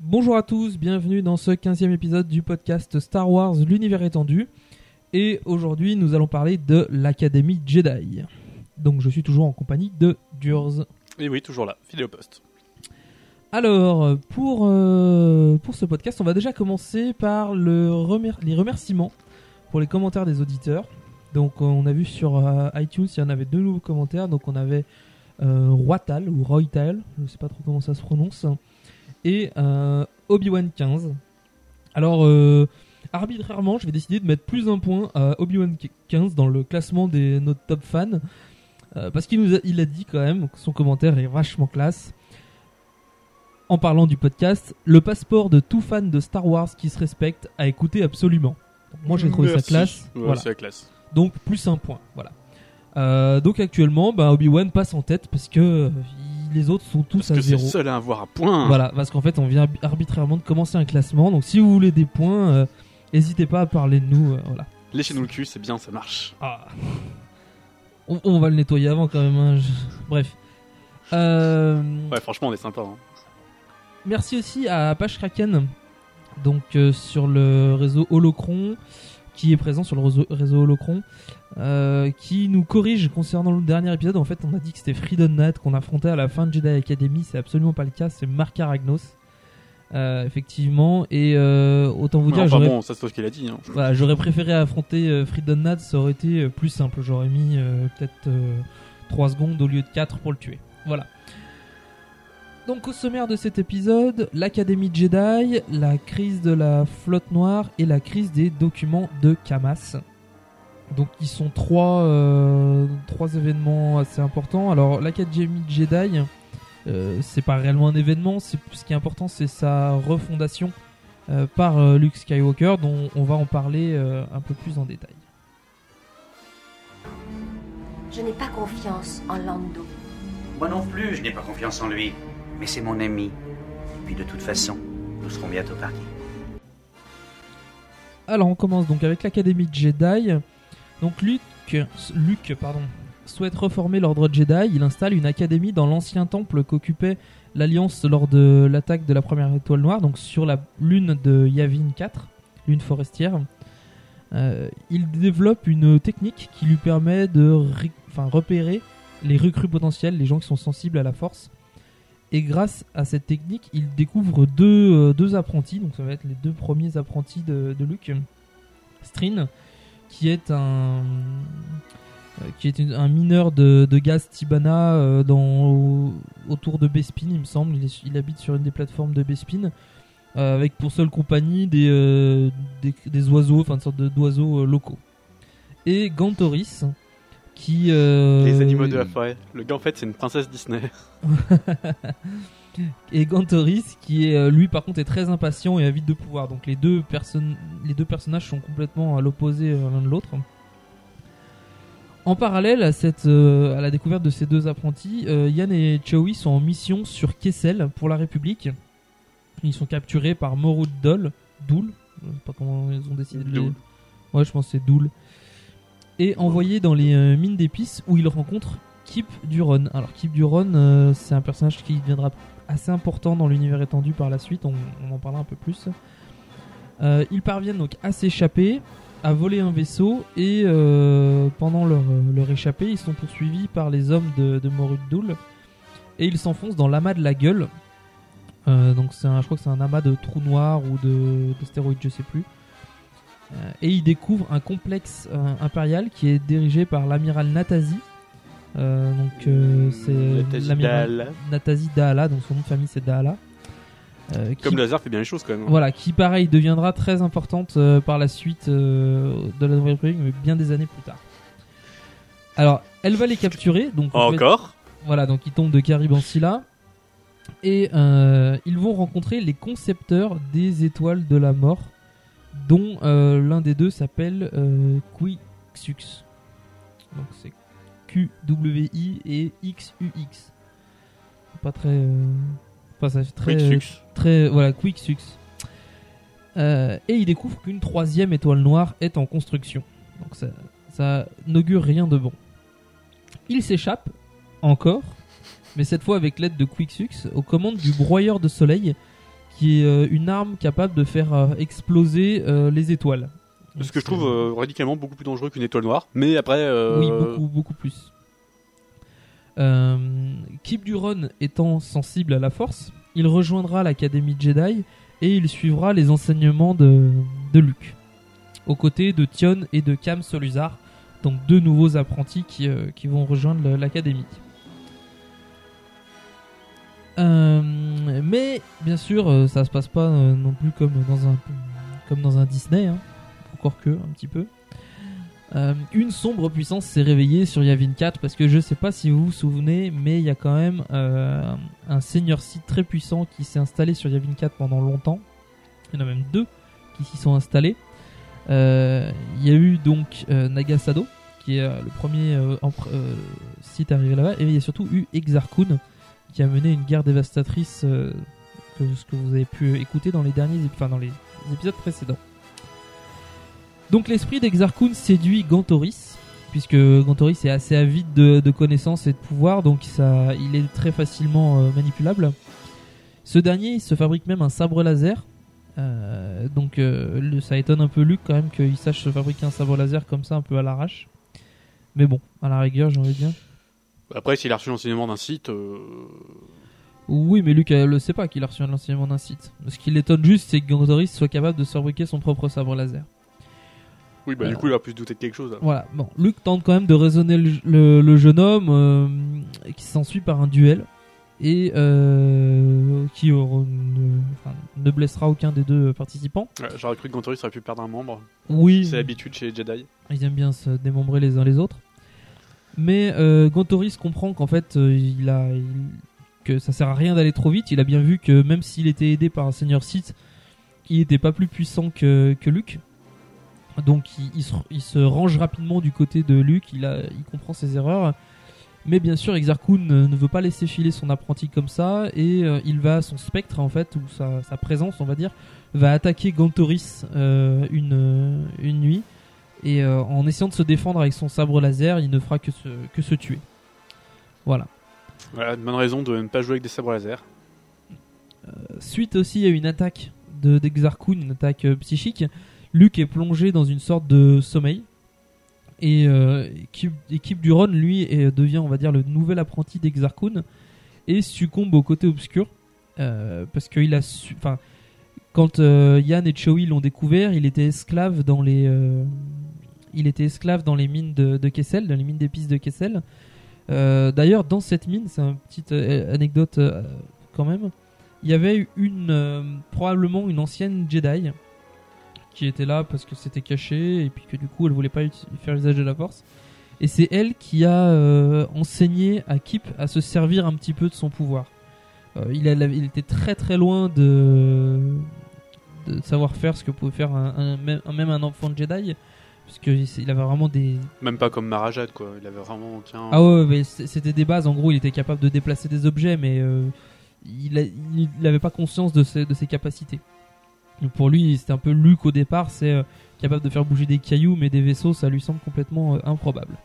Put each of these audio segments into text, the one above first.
Bonjour à tous, bienvenue dans ce 15e épisode du podcast Star Wars L'univers étendu. Et aujourd'hui, nous allons parler de l'Académie Jedi. Donc, je suis toujours en compagnie de Durs. Et oui, toujours là, fidèle au poste. Alors, pour, euh, pour ce podcast, on va déjà commencer par le remer- les remerciements pour les commentaires des auditeurs. Donc, on a vu sur euh, iTunes, il y en avait deux nouveaux commentaires. Donc, on avait euh, Roital ou Roytal, je ne sais pas trop comment ça se prononce, et euh, Obi-Wan 15. Alors, euh, arbitrairement, je vais décider de mettre plus un point à Obi-Wan 15 dans le classement des notre top fans. euh, parce qu'il nous a, il a dit quand même que son commentaire est vachement classe. En parlant du podcast, le passeport de tout fan de Star Wars qui se respecte à écouter absolument. Donc, moi j'ai trouvé ça Merci. classe. Ouais, Voilà. c'est la classe. Donc plus un point. Voilà. Euh, donc actuellement, bah, Obi-Wan passe en tête parce que euh, les autres sont tous Parce à que c'est zéro. seul à avoir un point. Voilà, parce qu'en fait, on vient arbi- arbitrairement de commencer un classement. Donc, si vous voulez des points, euh, n'hésitez pas à parler de nous. euh, voilà. Léchez-nous le cul, c'est bien, ça marche. Ah. On, on va le nettoyer avant quand même. hein, je- Bref. Euh, Ouais, franchement, on est sympa. hein. Merci aussi à Apache Kraken, donc euh, sur le réseau Holocron, qui est présent sur le réseau, réseau Holocron, euh, qui nous corrige concernant le dernier épisode. En fait, on a dit que c'était Freedom Nat qu'on affrontait à la fin de Jedi Academy. C'est absolument pas le cas. C'est Mark Aragnos, euh, effectivement. Et euh, autant vous dire, enfin j'aurais bon, ça c'est ce qu'il a dit. hein. voilà, j'aurais préféré affronter Freedom Nat. Ça aurait été plus simple. J'aurais mis peut-être 3 secondes au lieu de 4 pour le tuer. Voilà. Donc au sommaire de cet épisode, l'Académie Jedi, la crise de la flotte noire et la crise des documents de Camas. Donc ils sont trois, euh, trois événements assez importants. Alors l'Académie Jedi, euh, c'est pas réellement un événement, c'est ce qui est important c'est sa refondation euh, par euh, Luke Skywalker dont on va en parler euh, un peu plus en détail. Je n'ai pas confiance en Lando. Moi non plus, je n'ai pas confiance en lui. Mais c'est mon ami. Et puis de toute façon, nous serons bientôt partis. Alors on commence donc avec l'Académie Jedi. Donc Luke, Luke souhaite reformer l'ordre Jedi. Il installe une académie dans l'ancien temple qu'occupait l'Alliance lors de l'attaque de la première étoile noire, donc sur la lune de Yavin 4, lune forestière. Euh, il développe une technique qui lui permet de repérer les recrues potentielles, les gens qui sont sensibles à la force. Et grâce à cette technique, il découvre deux, euh, deux apprentis, donc ça va être les deux premiers apprentis de, Luke. Strin, qui est un, euh, qui est un mineur de, de gaz Tibana euh, dans, autour de Bespin, il me semble. Il, habite sur une des plateformes de Bespin, avec pour seule compagnie des, des, des oiseaux, enfin une sorte d'oiseaux locaux. Et Gantoris, qui. euh, Les animaux de la forêt. Le gars, en fait, c'est une princesse Disney. et Gantoris qui est euh, lui par contre est très impatient et avide de pouvoir donc les deux personnes les deux personnages sont complètement à l'opposé euh, l'un de l'autre en parallèle à cette euh, à la découverte de ces deux apprentis euh, Yann et Chewie sont en mission sur Kessel pour la République ils sont capturés par Morud Dol Doul je sais pas comment ils ont décidé de Doul. Ouais, je pense que c'est Doul. Et envoyé dans les euh, mines d'épices où il rencontre Kip Duron. Alors Kip Duron, euh, c'est un personnage qui deviendra assez important dans l'univers étendu par la suite, on, en parlera un peu plus. Euh, ils parviennent donc à s'échapper, à voler un vaisseau, et pendant leur, échappée, ils sont poursuivis par les hommes de, de et ils s'enfoncent dans l'amas de la gueule. Donc c'est je crois que c'est un amas de trous noirs ou de stéroïdes, je sais plus. Euh, et ils découvrent un complexe euh, impérial qui est dirigé par l'amiral Natazi. Euh, donc c'est Natazi l'amiral Dahala. Natazi Dahala, donc son nom de famille c'est Dahala. Euh, Comme Lazare fait bien les choses quand même. hein. voilà, qui pareil deviendra très importante euh, par la suite euh, de la Nouvelle République, mais bien des années plus tard. Alors, elle va les capturer, donc fait- Encore voilà, donc ils tombent de Caribansila et ils vont rencontrer les concepteurs des étoiles de la mort, dont euh, l'un des deux s'appelle euh, Quixux. Donc c'est Q-W-I et X-U-X. Pas très. euh, Enfin, ça fait très. Très. Voilà, Quixux. Euh, et ils découvrent qu'une troisième étoile noire est en construction. Donc ça, ça n'augure rien de bon. Ils s'échappent, encore, mais cette fois avec l'aide de Quixux, aux commandes du broyeur de soleil, qui est euh, une arme capable de faire euh, exploser euh, les étoiles. Ce que je trouve euh, radicalement beaucoup plus dangereux qu'une étoile noire. Mais après. euh, Oui, beaucoup, beaucoup plus. Euh, Kip Duron étant sensible à la force, il rejoindra l'Académie Jedi et il suivra les enseignements de, de Luke, aux côtés de Tion et de Cam Soluzar, donc deux nouveaux apprentis qui, qui vont rejoindre l'Académie. Euh, mais bien sûr, euh, ça se passe pas euh, non plus comme dans un comme dans un Disney, hein. encore que un petit peu. Une sombre puissance s'est réveillée sur Yavin 4 parce que je sais pas si vous vous souvenez, mais il y a quand même un seigneur Sith très puissant qui s'est installé sur Yavin 4 pendant longtemps. Il y en a même deux qui s'y sont installés. Il y a eu donc Nagasado qui est le premier Sith arrivé là-bas, et il y a surtout eu Exar Kun qui a mené une guerre dévastatrice euh, que ce que vous avez pu écouter dans les derniers, épisodes précédents. Donc l'esprit d'Exar Kun séduit Gantoris, puisque Gantoris est assez avide de, connaissances et de pouvoir, donc il est très facilement euh, manipulable. Ce dernier, il se fabrique même un sabre laser. Euh, donc ça étonne un peu Luke quand même qu'il sache se fabriquer un sabre laser comme ça un peu à l'arrache. Mais bon, à la rigueur, j'ai envie de dire. Après, s'il a reçu l'enseignement d'un site. euh, Oui, mais Luke elle le sait pas qu'il a reçu un enseignement d'un site. Ce qui l'étonne juste, c'est que Gantoris soit capable de se fabriquer son propre sabre laser. Oui, bah Euh, du coup, il va plus se douter de quelque chose. là. Voilà, bon, Luke tente quand même de raisonner le, le- le jeune homme euh, qui s'ensuit par un duel et euh, qui aura- ne, enfin, ne blessera aucun des deux participants. Ouais, J'aurais cru que Gantoris aurait pu perdre un membre. Oui. C'est l'habitude chez les Jedi. Ils aiment bien se démembrer les uns les autres. Mais euh, Gantoris comprend qu'en fait, euh, il a, que ça sert à rien d'aller trop vite. Il a bien vu que même s'il était aidé par un seigneur Sith, il n'était pas plus puissant que, que Luke. Donc il, se, range rapidement du côté de Luke. Il, a, il comprend ses erreurs. Mais bien sûr, Exar Kun ne ne veut pas laisser filer son apprenti comme ça et euh, il va, son spectre en fait, ou sa, sa présence, on va dire, va attaquer Gantoris euh, une, une nuit. Et euh, en essayant de se défendre avec son sabre laser, il ne fera que se, que se tuer. Voilà. Voilà, une bonne raison de ne pas jouer avec des sabres laser. Suite aussi à une attaque de d'Exarchun, une attaque euh, psychique, Luke est plongé dans une sorte de sommeil. Et euh, équipe, du Ron, lui, devient, on va dire, le nouvel apprenti d'Exarchun et succombe au côté obscur. euh, parce qu'il a su. Enfin, quand euh, Yann et Chewie l'ont découvert, il était esclave dans les. Il était esclave dans les mines de, Kessel, dans les mines d'épices de Kessel. Euh, D'ailleurs, dans cette mine, c'est une petite euh, anecdote euh, quand même. Il y avait une probablement une ancienne Jedi qui était là parce que c'était caché et puis que du coup elle voulait pas faire usage de la Force. Et c'est elle qui a enseigné à Kip à se servir un petit peu de son pouvoir. Il, était très très loin de, savoir faire ce que pouvait faire un- même un enfant de Jedi parce que il avait vraiment des, Même pas comme Marajad, quoi. Il avait vraiment aucun. ah ouais, mais c'était des bases. En gros, il était capable de déplacer des objets, mais euh, il, a- il avait pas conscience de ses, de ses capacités. Donc pour lui, c'était un peu Luke au départ, c'est euh, capable de faire bouger des cailloux, mais des vaisseaux, ça lui semble complètement euh, improbable.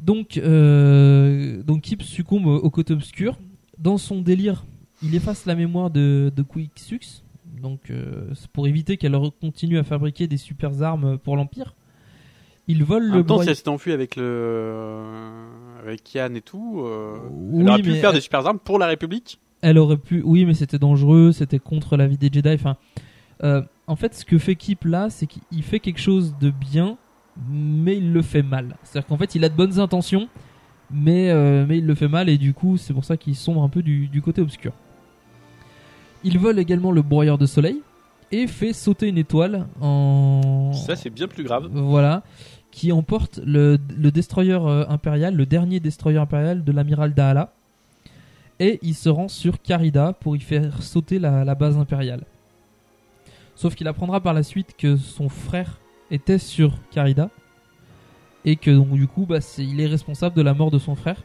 Donc, donc Kip succombe au côté obscur. Dans son délire, il efface la mémoire de, de Quick donc euh, pour éviter qu'elle continue à fabriquer des super armes pour l'Empire. Il vole En le temps, si elle s'était enfuie avec le avec Yann et tout, euh, Oui, elle aurait pu faire elle- des super armes pour la République. Elle aurait pu, oui, mais c'était dangereux, c'était contre la vie des Jedi. Enfin, euh, en fait, ce que fait Kip là, c'est qu'il fait quelque chose de bien, mais il le fait mal. C'est-à-dire qu'en fait, il a de bonnes intentions, mais euh, mais il le fait mal, et du coup, c'est pour ça qu'il sombre un peu du, du côté obscur. Il vole également le broyeur de soleil et fait sauter une étoile en. Ça, c'est bien plus grave. Voilà, qui emporte le, le destroyer euh, impérial, le dernier destroyer impérial de l'amiral Dahala. Et il se rend sur Carida pour y faire sauter la, la base impériale. Sauf qu'il apprendra par la suite que son frère était sur Carida. Et que donc du coup, bah, il est responsable de la mort de son frère.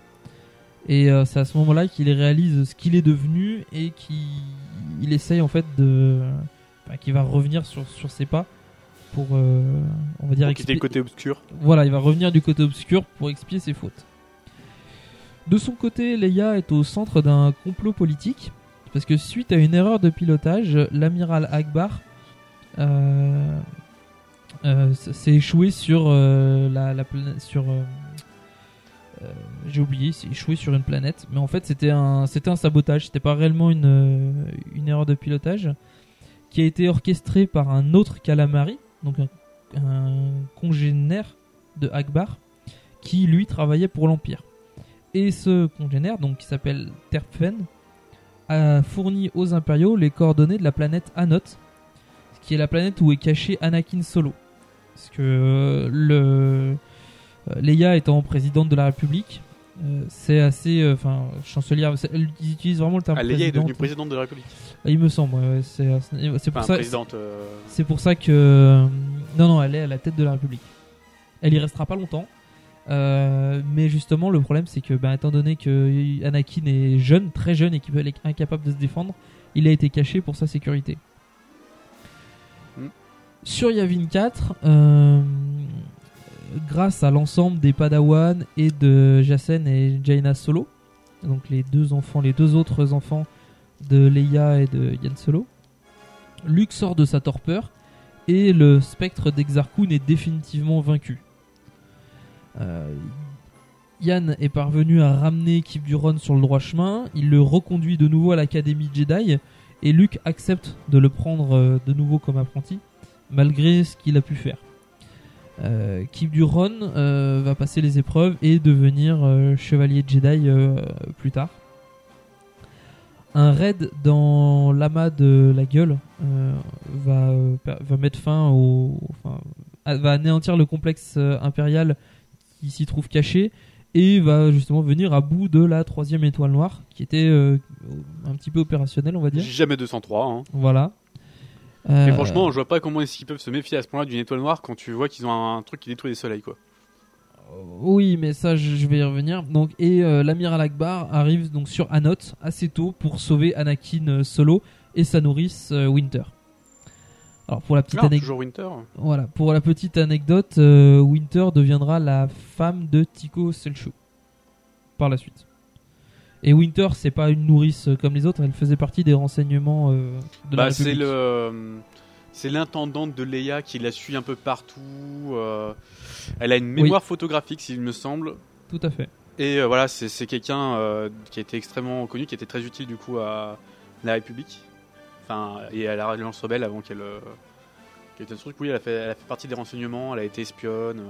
Et euh, c'est à ce moment-là qu'il réalise ce qu'il est devenu et qu'il il essaye en fait de. enfin, qu'il va revenir sur, sur ses pas pour, euh, on va dire, quitter le côté obscur. Voilà, il va revenir du côté obscur pour expier ses fautes. De son côté, Leia est au centre d'un complot politique parce que suite à une erreur de pilotage, l'amiral Akbar euh, euh, s'est échoué sur la, la planète sur j'ai oublié, il s'est échoué sur une planète, mais en fait c'était un sabotage, c'était pas réellement une euh, une erreur de pilotage qui a été orchestrée par un autre calamari, donc un, congénère de Akbar qui lui travaillait pour l'Empire. Et ce congénère, donc qui s'appelle Terphen, a fourni aux impériaux les coordonnées de la planète Anot, qui est la planète où est caché Anakin Solo. Parce que euh, le euh, Leia étant présidente de la République, euh, c'est assez, euh, enfin chancelière, ils utilisent vraiment le terme Ah, Leia est devenue présidente de la République. Ah, Il me semble, ouais, c'est pour Enfin, euh, C'est pour ça que euh, non non, elle est à la tête de la République. Elle y restera pas longtemps. Euh, mais justement, le problème, c'est que, ben, étant donné que Anakin est jeune, très jeune et qu'il est incapable de se défendre, il a été caché pour sa sécurité. Mm. Sur Yavin 4, euh, grâce à l'ensemble des Padawan et de Jacen et Jaina Solo, donc les deux enfants, les deux autres enfants de Leia et de Yan Solo, Luke sort de sa torpeur et le spectre d'Exar Kun est définitivement vaincu. Euh, Yann est parvenu à ramener Kip Duron sur le droit chemin, il le reconduit de nouveau à l'Académie Jedi et Luke accepte de le prendre euh, de nouveau comme apprenti malgré ce qu'il a pu faire. Euh, Kip Duron euh, va passer les épreuves et devenir euh, chevalier Jedi euh, plus tard. Un raid dans l'amas de la gueule va, mettre fin au. Enfin, va anéantir le complexe impérial qui s'y trouve caché et va justement venir à bout de la troisième étoile noire qui était un petit peu opérationnelle, on va dire. Jamais 203. Hein. Voilà. Mais Euh, franchement, je vois pas comment est-ce qu'ils peuvent se méfier à ce point-là d'une étoile noire quand tu vois qu'ils ont un, truc qui détruit les soleils, quoi. Oui, mais ça, je, vais y revenir. Donc, et euh, l'amiral Akbar arrive donc sur Anot assez tôt pour sauver Anakin euh, Solo et sa nourrice euh, Winter. Alors pour la petite Ah, anecdote, Winter. voilà, pour la petite anecdote, euh, Winter deviendra la femme de Tico Selchuk par la suite. Et Winter, c'est pas une nourrice euh, comme les autres, elle faisait partie des renseignements euh, de la Bah, c'est République. le, euh, c'est l'intendante de Leia qui la suit un peu partout. euh, elle a une mémoire photographique, s'il me semble. Tout à fait. Et euh, voilà, c'est c'est quelqu'un qui a été extrêmement connu, qui était très utile du coup à la République. Enfin, et à la Alliance Rebelle avant qu'elle. qu'elle ait un truc. Oui, elle a, fait, elle a fait partie des renseignements, elle a été espionne.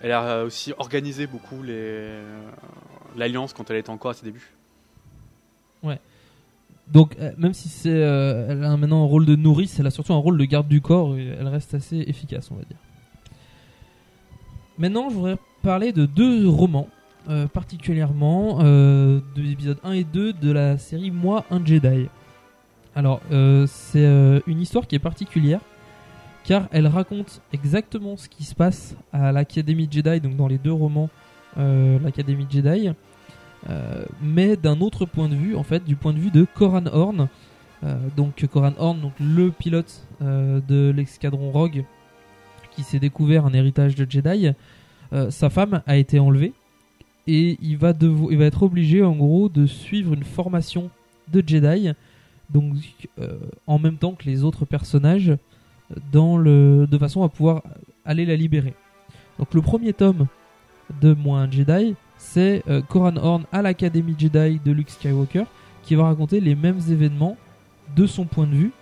Elle a aussi organisé beaucoup l'Alliance quand elle était encore à ses débuts. Ouais. Donc, euh, même si euh, elle a maintenant un rôle de nourrice, elle a surtout un rôle de garde du corps et elle reste assez efficace, on va dire. Maintenant, je voudrais parler de deux romans, euh, particulièrement de l'épisode 1 et 2 de la série Moi, un Jedi. Alors, c'est une histoire qui est particulière car elle raconte exactement ce qui se passe à l'Académie Jedi, donc dans les deux romans, euh, l'Académie Jedi. Euh, mais d'un autre point de vue, en fait, du point de vue de Coran Horn, Euh, donc Coran Horn, le pilote de l'escadron Rogue, qui s'est découvert un héritage de Jedi, sa femme a été enlevée. Et il va, il va être obligé en gros de suivre une formation de Jedi, donc en même temps que les autres personnages, dans le, de façon à pouvoir aller la libérer. Donc le premier tome de Moins un Jedi, c'est euh, Coran Horn à l'Académie Jedi de Luke Skywalker, qui va raconter les mêmes événements de son point de vue,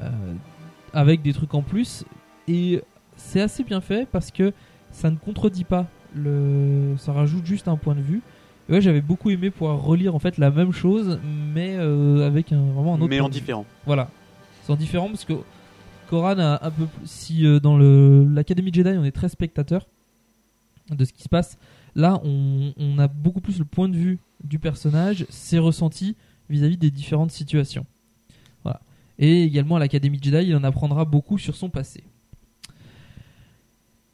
euh, avec des trucs en plus. Et c'est assez bien fait parce que ça ne contredit pas, le... ça rajoute juste un point de vue. Et ouais, j'avais beaucoup aimé pouvoir relire en fait la même chose, mais euh, avec un, vraiment un autre. Mais point en de vue. différent. Voilà, c'est en différent parce que Koran a un peu si euh, dans l'Académie Jedi on est très spectateur de ce qui se passe, là on, a beaucoup plus le point de vue du personnage, ses ressentis vis-à-vis des différentes situations. Voilà. Et également à l'Académie Jedi, il en apprendra beaucoup sur son passé.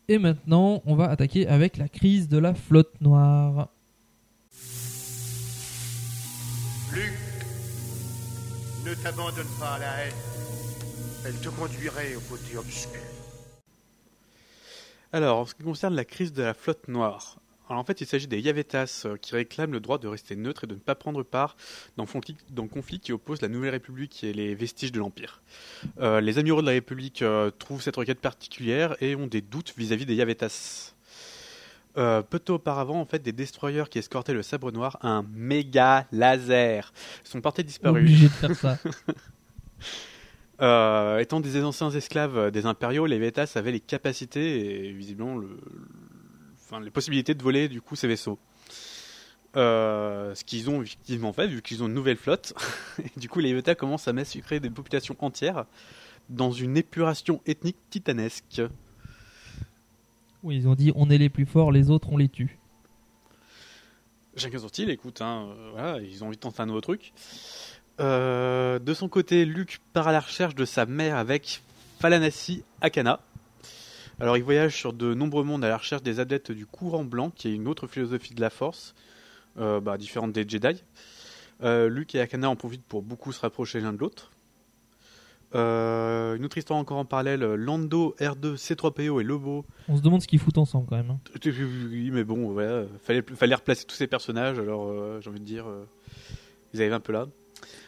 Et maintenant, on va attaquer avec la crise de la flotte noire. Luc, ne t'abandonne pas à la haine. Elle te conduirait au côté obscur. Alors, en ce qui concerne la crise de la flotte noire, alors en fait, il s'agit des Yavetas euh, qui réclament le droit de rester neutre et de ne pas prendre part dans le conflit, qui oppose la Nouvelle République et les vestiges de l'Empire. Euh, les amiraux de la République euh, trouvent cette requête particulière et ont des doutes vis-à-vis des Yavetas. Euh, peu temps auparavant, en fait, des destroyers qui escortaient le sabre noir, un méga laser, sont portés disparus. Obligé de faire ça. Euh, étant des anciens esclaves euh, des impériaux, les Vetas avaient les capacités et visiblement le, le- enfin, les possibilités de voler du coup ces vaisseaux. Euh, ce qu'ils ont effectivement fait, vu qu'ils ont une nouvelle flotte, et du coup les Vetas commencent à massacrer des populations entières dans une épuration ethnique titanesque. Oui, ils ont dit on est les plus forts, les autres on les tue. Chacun son style, écoute, hein, voilà, ils ont envie de tenter un nouveau truc. Euh, de son côté, Luke part à la recherche de sa mère avec Falanassi Akana. Alors, il voyage sur de nombreux mondes à la recherche des adeptes du courant blanc, qui est une autre philosophie de la force, euh, bah, différente des Jedi. Euh, Luke et Akana en profitent pour beaucoup se rapprocher l'un de l'autre. Euh, une autre histoire encore en parallèle, Lando, R2, C3PO et Lobo On se demande ce qu'ils foutent ensemble quand même. hein. oui, mais bon, voilà, fallait, fallait replacer tous ces personnages, alors j'ai envie de dire, ils arrivent un peu là.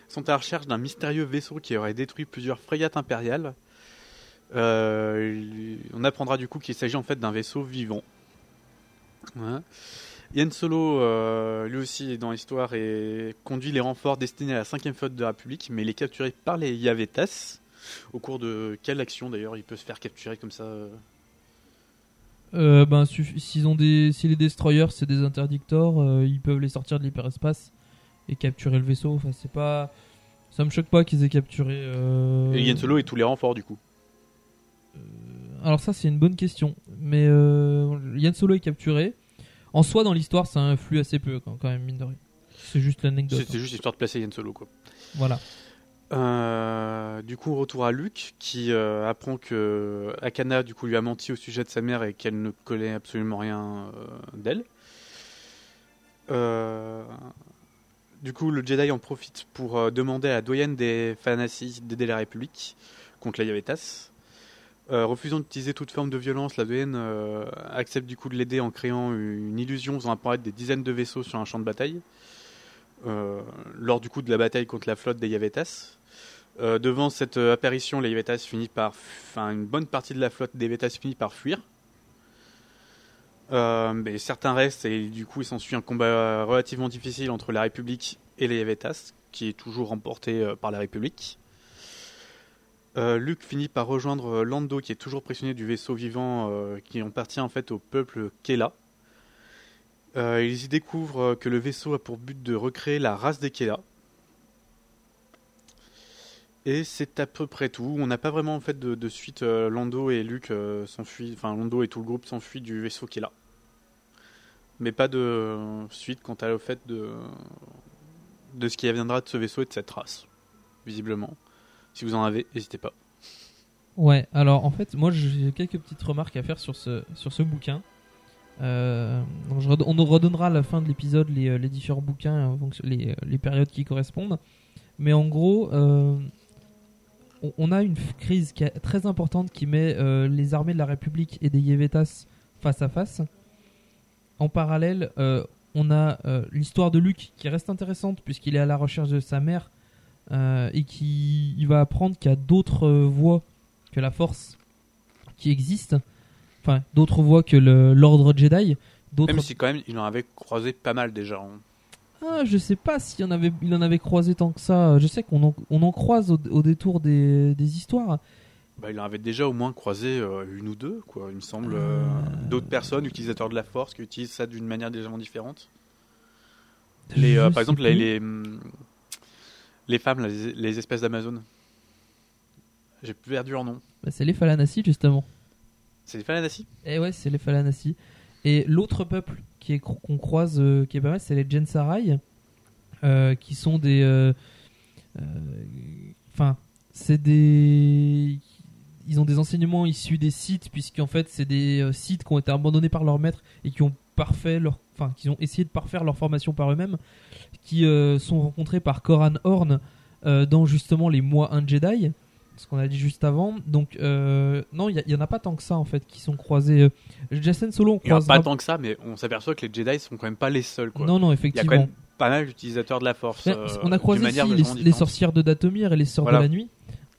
Sont à la recherche d'un mystérieux vaisseau qui aurait détruit plusieurs frégates impériales. Euh, on apprendra du coup qu'il s'agit en fait d'un vaisseau vivant. Ouais. Yann Solo, euh, lui aussi, est dans l'histoire et conduit les renforts destinés à la 5ème flotte de la République, mais il est capturé par les Yavetas. Au cours de quelle action d'ailleurs il peut se faire capturer comme ça euh ben, ont des, si les destroyers c'est des interdictors, ils peuvent les sortir de l'hyperespace et capturer le vaisseau. Enfin, c'est pas, ça me choque pas qu'ils aient capturé. euh, Et Yann Solo et tous les renforts du coup. Alors ça c'est une bonne question, mais euh, Yann Solo est capturé. En soi dans l'histoire ça influe assez peu quand, même mine de rien. C'est juste l'anecdote. C'était juste histoire de placer Yann Solo quoi. Voilà. Euh, du coup, retour à Luke qui euh, apprend que Akana du coup lui a menti au sujet de sa mère et qu'elle ne connaît absolument rien euh, d'elle. Du coup, le Jedi en profite pour euh, demander à la doyenne des Fanassi d'aider la République contre les Yavetas. Euh, refusant d'utiliser toute forme de violence, la doyenne euh, accepte du coup de l'aider en créant une illusion faisant apparaître des dizaines de vaisseaux sur un champ de bataille. Lors du coup de la bataille contre la flotte des Yavetas. Devant cette apparition, les Yavetas finissent par, enfin une bonne partie de la flotte des Yavetas finit par fuir. Euh, mais certains restent et du coup il s'ensuit un combat relativement difficile entre la République et les Yavetas, qui est toujours remporté euh, par la République. Euh, Luke finit par rejoindre euh, Lando, qui est toujours prisonnier du vaisseau vivant, qui appartient en fait au peuple Kela. Ils y découvrent que le vaisseau a pour but de recréer la race des Kela. Et c'est à peu près tout. On n'a pas vraiment en fait de, suite. euh, Lando et Luke euh, s'enfuient, enfin Lando et tout le groupe s'enfuient du vaisseau Kela. Mais pas de suite quant à au fait de de ce qui viendra de ce vaisseau et de cette race, visiblement. Si vous en avez, n'hésitez pas. Ouais, alors en fait, moi j'ai quelques petites remarques à faire sur ce, sur ce bouquin. Euh, on nous redonnera à la fin de l'épisode les, les différents bouquins, les, les périodes qui correspondent. Mais en gros, on, a une crise qui est très importante qui met euh, les armées de la République et des Yévétas face à face. En parallèle, euh, on a euh, l'histoire de Luke qui reste intéressante puisqu'il est à la recherche de sa mère et qui il va apprendre qu'il y a d'autres voies que la Force qui existent. Enfin, d'autres voies que l'ordre Jedi. Même si quand même, il en avait croisé pas mal déjà. hein. Ah, je sais pas s'il en avait, il en avait croisé tant que ça. Je sais qu'on en, on en croise au, au détour des, des histoires. Bah, il en avait déjà au moins croisé euh, une ou deux, quoi. Il me semble. euh, D'autres personnes, utilisateurs de la force, qui utilisent ça d'une manière légèrement différente. Les, euh, par exemple, les, plus. les, les femmes, les, les espèces d'Amazon. J'ai perdu leur nom. Bah, c'est les Falanassi justement. C'est les Falanassi Et ouais, c'est les Falanassi. Et l'autre peuple? Qu'on croise, euh, qui est pas mal, c'est les Gensarai, euh, qui sont des, euh, enfin, c'est des, ils ont des enseignements issus des sites, puisqu'en fait, c'est des sites qui ont été abandonnés par leur maître et qui ont parfait leur, enfin, qui ont essayé de parfaire leur formation par eux-mêmes, qui sont rencontrés par Koran Horn dans justement les mois un Jedi, ce qu'on a dit juste avant. Donc euh, non, il y, en a pas tant que ça en fait qui sont croisés. Euh, Jason Solo, on Il n'y en a croisera pas tant que ça, mais on s'aperçoit que les Jedi sont quand même pas les seuls, quoi. Non, non, Il y a effectivement. quand même pas mal d'utilisateurs de la force. Euh, on a croisé les, sorcières de Datomir et les sœurs Voilà. de la nuit.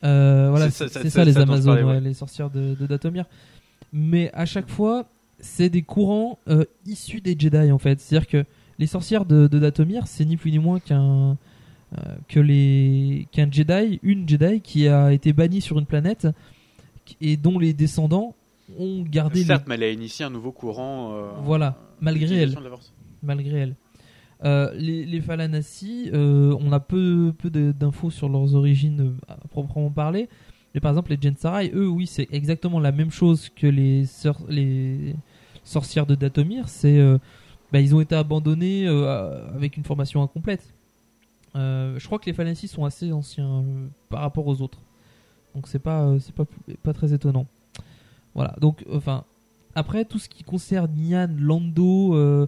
Euh, voilà, C'est ça- les ça Amazones, parlais, ouais. ouais, les sorcières de, de Datomir. Mais à chaque fois, c'est des courants issus des Jedi en fait. C'est-à-dire que les sorcières de, de Datomir, c'est ni plus ni moins qu'un que les qu'un Jedi, une Jedi qui a été bannie sur une planète et dont les descendants ont gardé Certes, le- mais elle a initié un nouveau courant. euh, voilà, malgré elle. Malgré elle. Euh, les, les Falanassi, euh, on a peu, peu d'infos sur leurs origines euh, à proprement parler. Mais par exemple, les Gensarai, eux, oui, c'est exactement la même chose que les, sor- les sorcières de Datomir. C'est, euh, bah, ils ont été abandonnés euh, avec une formation incomplète. Euh, je crois que les Falanassi sont assez anciens euh, par rapport aux autres. Donc c'est pas, euh, c'est pas, pas très étonnant. Voilà. Donc, enfin, après, tout ce qui concerne Yann, Lando,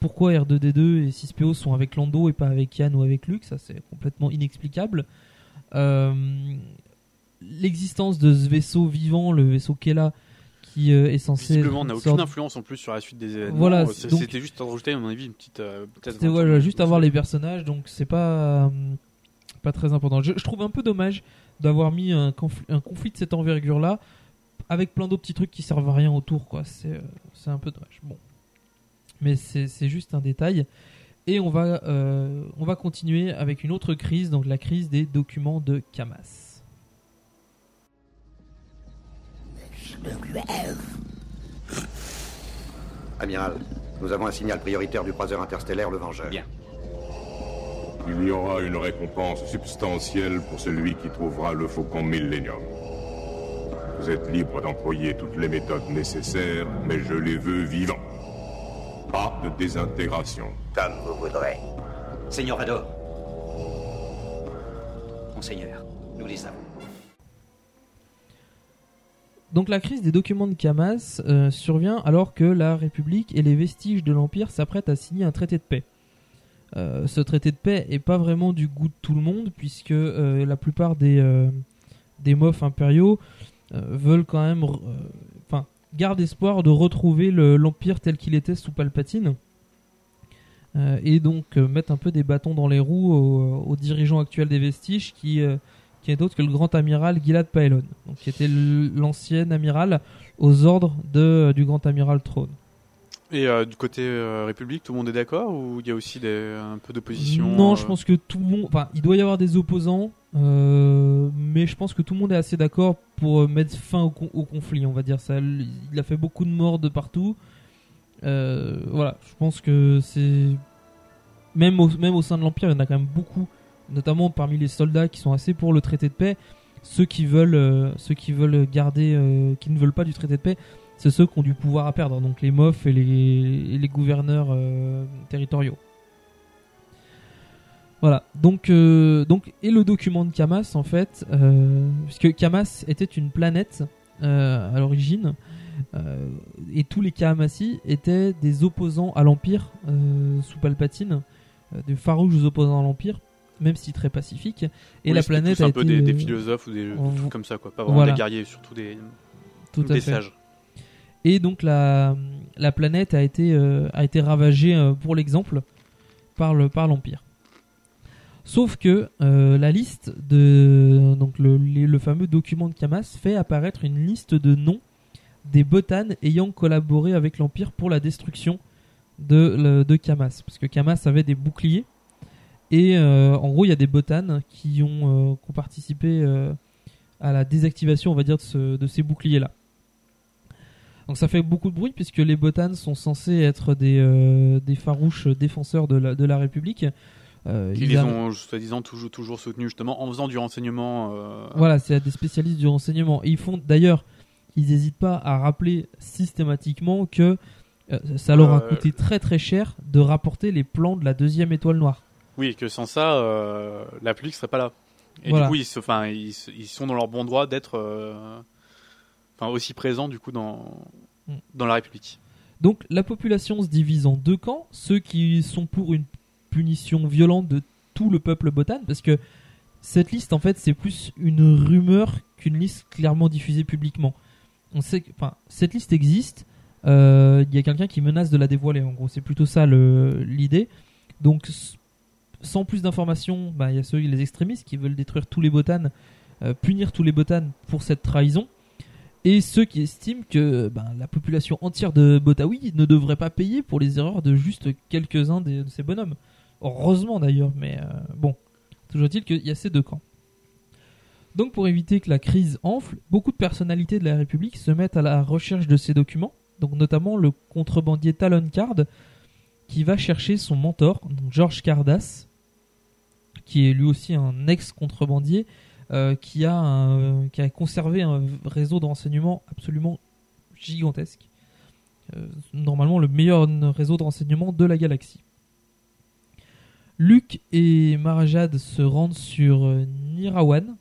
pourquoi R2D2 et 6PO sont avec Lando et pas avec Yann ou avec Luke, ça c'est complètement inexplicable. L'existence de ce vaisseau vivant, le vaisseau Kela, qui euh, est censé. Visiblement, on n'a aucune sorte- influence en plus sur la suite des événements. Voilà, Euh, donc- C'était juste rajouter, à mon avis, une petite. euh, C'était voilà, juste avoir les personnages, donc c'est pas, euh, pas très important. Je, je trouve un peu dommage d'avoir mis un, confl- un conflit de cette envergure-là avec plein d'autres petits trucs qui servent à rien autour, quoi. C'est euh, un peu dommage. Bon. Mais c'est c'est juste un détail. Et on va, on va continuer avec une autre crise, donc la crise des documents de Camas. Amiral, nous avons un signal prioritaire du croiseur interstellaire Le Vengeur. Bien. Il y aura une récompense substantielle pour celui qui trouvera le faucon Millennium. Vous êtes libre d'employer toutes les méthodes nécessaires, mais je les veux vivants. Pas de désintégration. Comme vous voudrez. Seigneur Vador. Monseigneur, nous les avons. Donc la crise des documents de Camas euh, survient alors que la République et les vestiges de l'Empire s'apprêtent à signer un traité de paix. Euh, ce traité de paix est pas vraiment du goût de tout le monde puisque euh, la plupart des, des mofs impériaux veulent quand même, enfin, gardent espoir de retrouver le- l'Empire tel qu'il était sous Palpatine. Et donc mettre un peu des bâtons dans les roues aux, dirigeants actuels des vestiges qui, qui est d'autre que le grand amiral Gilad Paelon, donc qui était l'ancien amiral aux ordres de, du grand amiral Throne. Et euh, du côté euh, République, tout le monde est d'accord ou il y a aussi des, un peu d'opposition Non, euh, je pense que tout le monde. Enfin, il doit y avoir des opposants, euh, mais je pense que tout le monde est assez d'accord pour euh, mettre fin au, con- au conflit. On va dire ça. Il a fait beaucoup de morts de partout. Euh, voilà, je pense que c'est même au, même au sein de l'empire, il y en a quand même beaucoup, notamment parmi les soldats qui sont assez pour le traité de paix. Ceux qui veulent, euh, ceux qui veulent garder, euh, qui ne veulent pas du traité de paix, c'est ceux qui ont du pouvoir à perdre, donc les mofs et les, gouverneurs euh, territoriaux. Voilà, donc, et le document de Camas, en fait, puisque Camas était une planète à l'origine, et tous les Kahamassi étaient des opposants à l'Empire sous Palpatine, des farouches opposants à l'Empire, même si très pacifique. Et Oui, la planète tous a un peu été, des, des euh, philosophes ou des trucs comme ça, quoi. Pas vraiment Voilà. des guerriers, surtout des, Tout sages. Et donc la, la planète a été, euh, a été ravagée, euh, pour l'exemple, par le par l'Empire. Sauf que euh, la liste de donc le, les- le fameux document de Camas fait apparaître une liste de noms des botanes ayant collaboré avec l'Empire pour la destruction de, le- de Camas. Parce que Camas avait des boucliers. Et euh, en gros, il y a des botanes qui ont, euh, qui ont participé euh, à la désactivation, on va dire, de, ce- de ces boucliers-là. Donc ça fait beaucoup de bruit puisque les botanes sont censés être des, euh, des farouches défenseurs de la, de la République. Euh, Qui ils les a- ont, soi-disant, toujours, toujours soutenus, justement, en faisant du renseignement. euh, Voilà, c'est des spécialistes du renseignement. Et ils font d'ailleurs, ils n'hésitent pas à rappeler systématiquement que ça leur a coûté très très cher de rapporter les plans de la deuxième étoile noire. Oui, et que sans ça, euh, la public serait pas là. Et Voilà. du coup, ils, se, enfin, ils, se- ils sont dans leur bon droit d'être euh, aussi présents, du coup, dans, Mm. dans la République. Donc la population se divise en deux camps, ceux qui sont pour une punition violente de tout le peuple botane, parce que cette liste en fait c'est plus une rumeur qu'une liste clairement diffusée publiquement. On sait que, enfin, cette liste existe, euh, il y a quelqu'un qui menace de la dévoiler en gros, c'est plutôt ça l'idée. Donc sans plus d'informations, bah, il y a ceux, les extrémistes qui veulent détruire tous les botanes, euh, punir tous les botanes pour cette trahison et ceux qui estiment que ben, la population entière de Botaoui ne devrait pas payer pour les erreurs de juste quelques-uns de ces bonhommes. Heureusement d'ailleurs, mais euh, bon, toujours est-il qu'il y a ces deux camps. Donc pour éviter que la crise enfle, beaucoup de personnalités de la République se mettent à la recherche de ces documents, donc notamment le contrebandier Talon Card, qui va chercher son mentor, donc George Cardass, qui est lui aussi un ex-contrebandier, euh, qui, a qui a conservé un réseau de renseignement absolument gigantesque. Euh, normalement le meilleur réseau de renseignement de la galaxie. Luke et Marajad se rendent sur euh, Nirawan,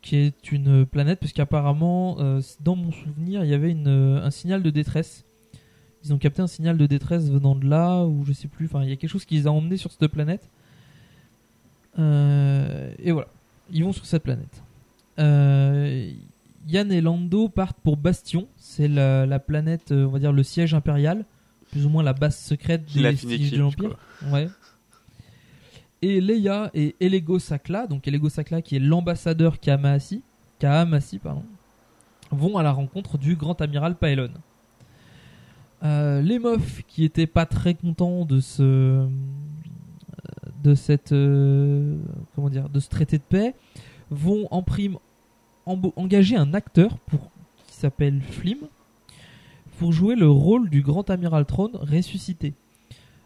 qui est une planète, puisqu'apparemment, dans mon souvenir, il y avait une, un signal de détresse. Ils ont capté un signal de détresse venant de là, ou je sais plus, enfin, il y a quelque chose qui les a emmenés sur cette planète. Euh, et voilà, ils vont sur cette planète. Euh, Yann et Lando partent pour Bastion, c'est la, la planète, euh, on va dire le siège impérial, plus ou moins la base secrète des vestiges de l'Empire. Ouais. Et Leia et Elego Sakla, donc Elego Sakla qui est l'ambassadeur Kahamasi, Kahamasi pardon, vont à la rencontre du grand amiral Paelon. Euh, les meufs qui étaient pas très contents de ce de cette euh, comment dire de ce traité de paix vont en prime engager un acteur pour qui s'appelle Flim pour jouer le rôle du grand amiral Throne ressuscité.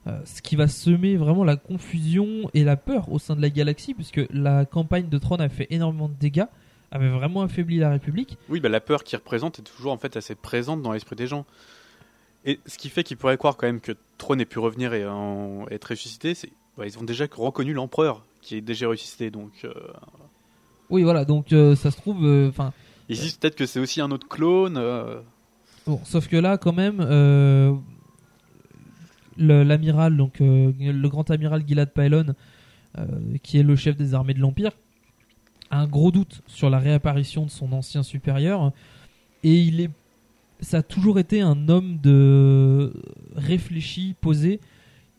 Euh, ce qui va semer vraiment la confusion et la peur au sein de la galaxie puisque la campagne de Throne a fait énormément de dégâts, avait vraiment affaibli la République. Oui, bah, la peur qu'il représente est toujours en fait assez présente dans l'esprit des gens. Et ce qui fait qu'ils pourraient croire quand même que Trône ait pu revenir et être ressuscité, c'est bah, ils ont déjà reconnu l'empereur qui est déjà ressuscité. Donc euh, Oui voilà donc euh, ça se trouve enfin ils se disent peut-être que c'est aussi un autre clone. euh, Bon, sauf que là, quand même, euh, le- l'amiral, donc euh, le grand amiral Gilad Paelon, euh, qui est le chef des armées de l'Empire, a un gros doute sur la réapparition de son ancien supérieur, et il est, ça a toujours été un homme de réfléchi, posé,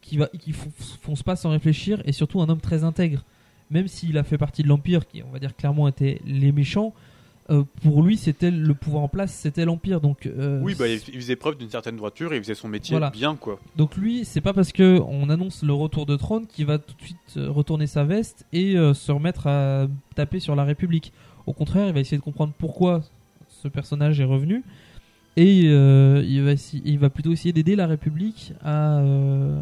qui va, qui fon- fonce pas sans réfléchir, et surtout un homme très intègre. Même s'il a fait partie de l'Empire, qui on va dire clairement étaient les méchants, euh, pour lui c'était le pouvoir en place, c'était l'Empire. Donc euh, Oui, bah, il faisait preuve d'une certaine droiture et il faisait son métier Voilà. bien, quoi. Donc lui, c'est pas parce que on annonce le retour de trône qu'il va tout de suite euh, retourner sa veste et euh, se remettre à taper sur la République. Au contraire, il va essayer de comprendre pourquoi ce personnage est revenu et euh, il, va essayer- il va plutôt essayer d'aider la République à. euh,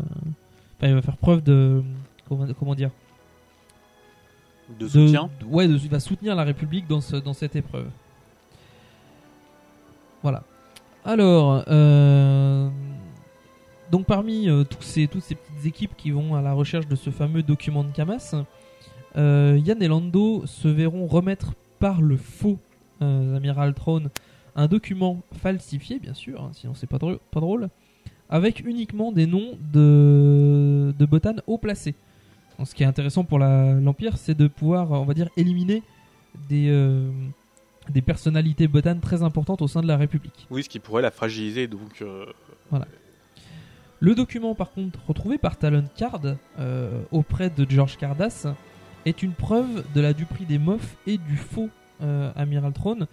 enfin, il va faire preuve de comment, comment dire? De soutien. de- ouais, de- il va soutenir la République dans, ce- dans cette épreuve. Voilà. Alors, euh, donc parmi tous ces, toutes ces petites équipes qui vont à la recherche de ce fameux document de Camas, Yann et Lando se verront remettre par le faux amiral Throne un document falsifié, bien sûr, hein, sinon c'est pas drôle, pas drôle, avec uniquement des noms de, de botanes haut placés. ce qui est intéressant pour l'Empire, c'est de pouvoir, on va dire, éliminer des, euh, des personnalités botanes très importantes au sein de la République. Oui, ce qui pourrait la fragiliser, donc. euh, Voilà. Le document, par contre, retrouvé par Talon Card euh, auprès de George Cardass est une preuve de la duperie des Moffs et du faux Amiral Throne.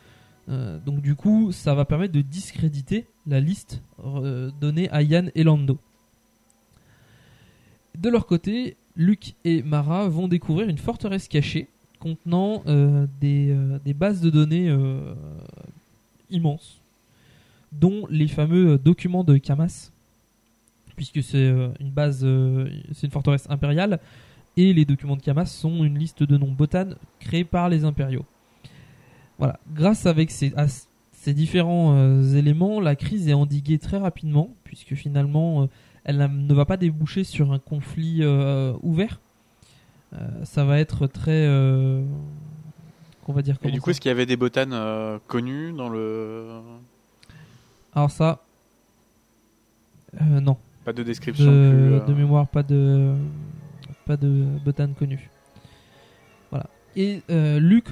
Euh, donc, du coup, ça va permettre de discréditer la liste euh, donnée à Yann et Lando. De leur côté, Luke et Mara vont découvrir une forteresse cachée contenant euh, des, bases de données immenses, dont les fameux documents de Camas, puisque c'est une base, c'est une forteresse impériale, et les documents de Camas sont une liste de noms botanes créés par les impériaux. Voilà, grâce avec ces, à ces différents euh, éléments, la crise est endiguée très rapidement, puisque finalement, euh, elle ne va pas déboucher sur un conflit euh, ouvert. Euh, ça va être très, euh, qu'on va dire. Et du coup, est-ce qu'il y avait des botanes euh, connues dans le. Alors ça, euh, non. Pas de description de, plus, de mémoire, pas de pas de botane connue. Et euh, Luc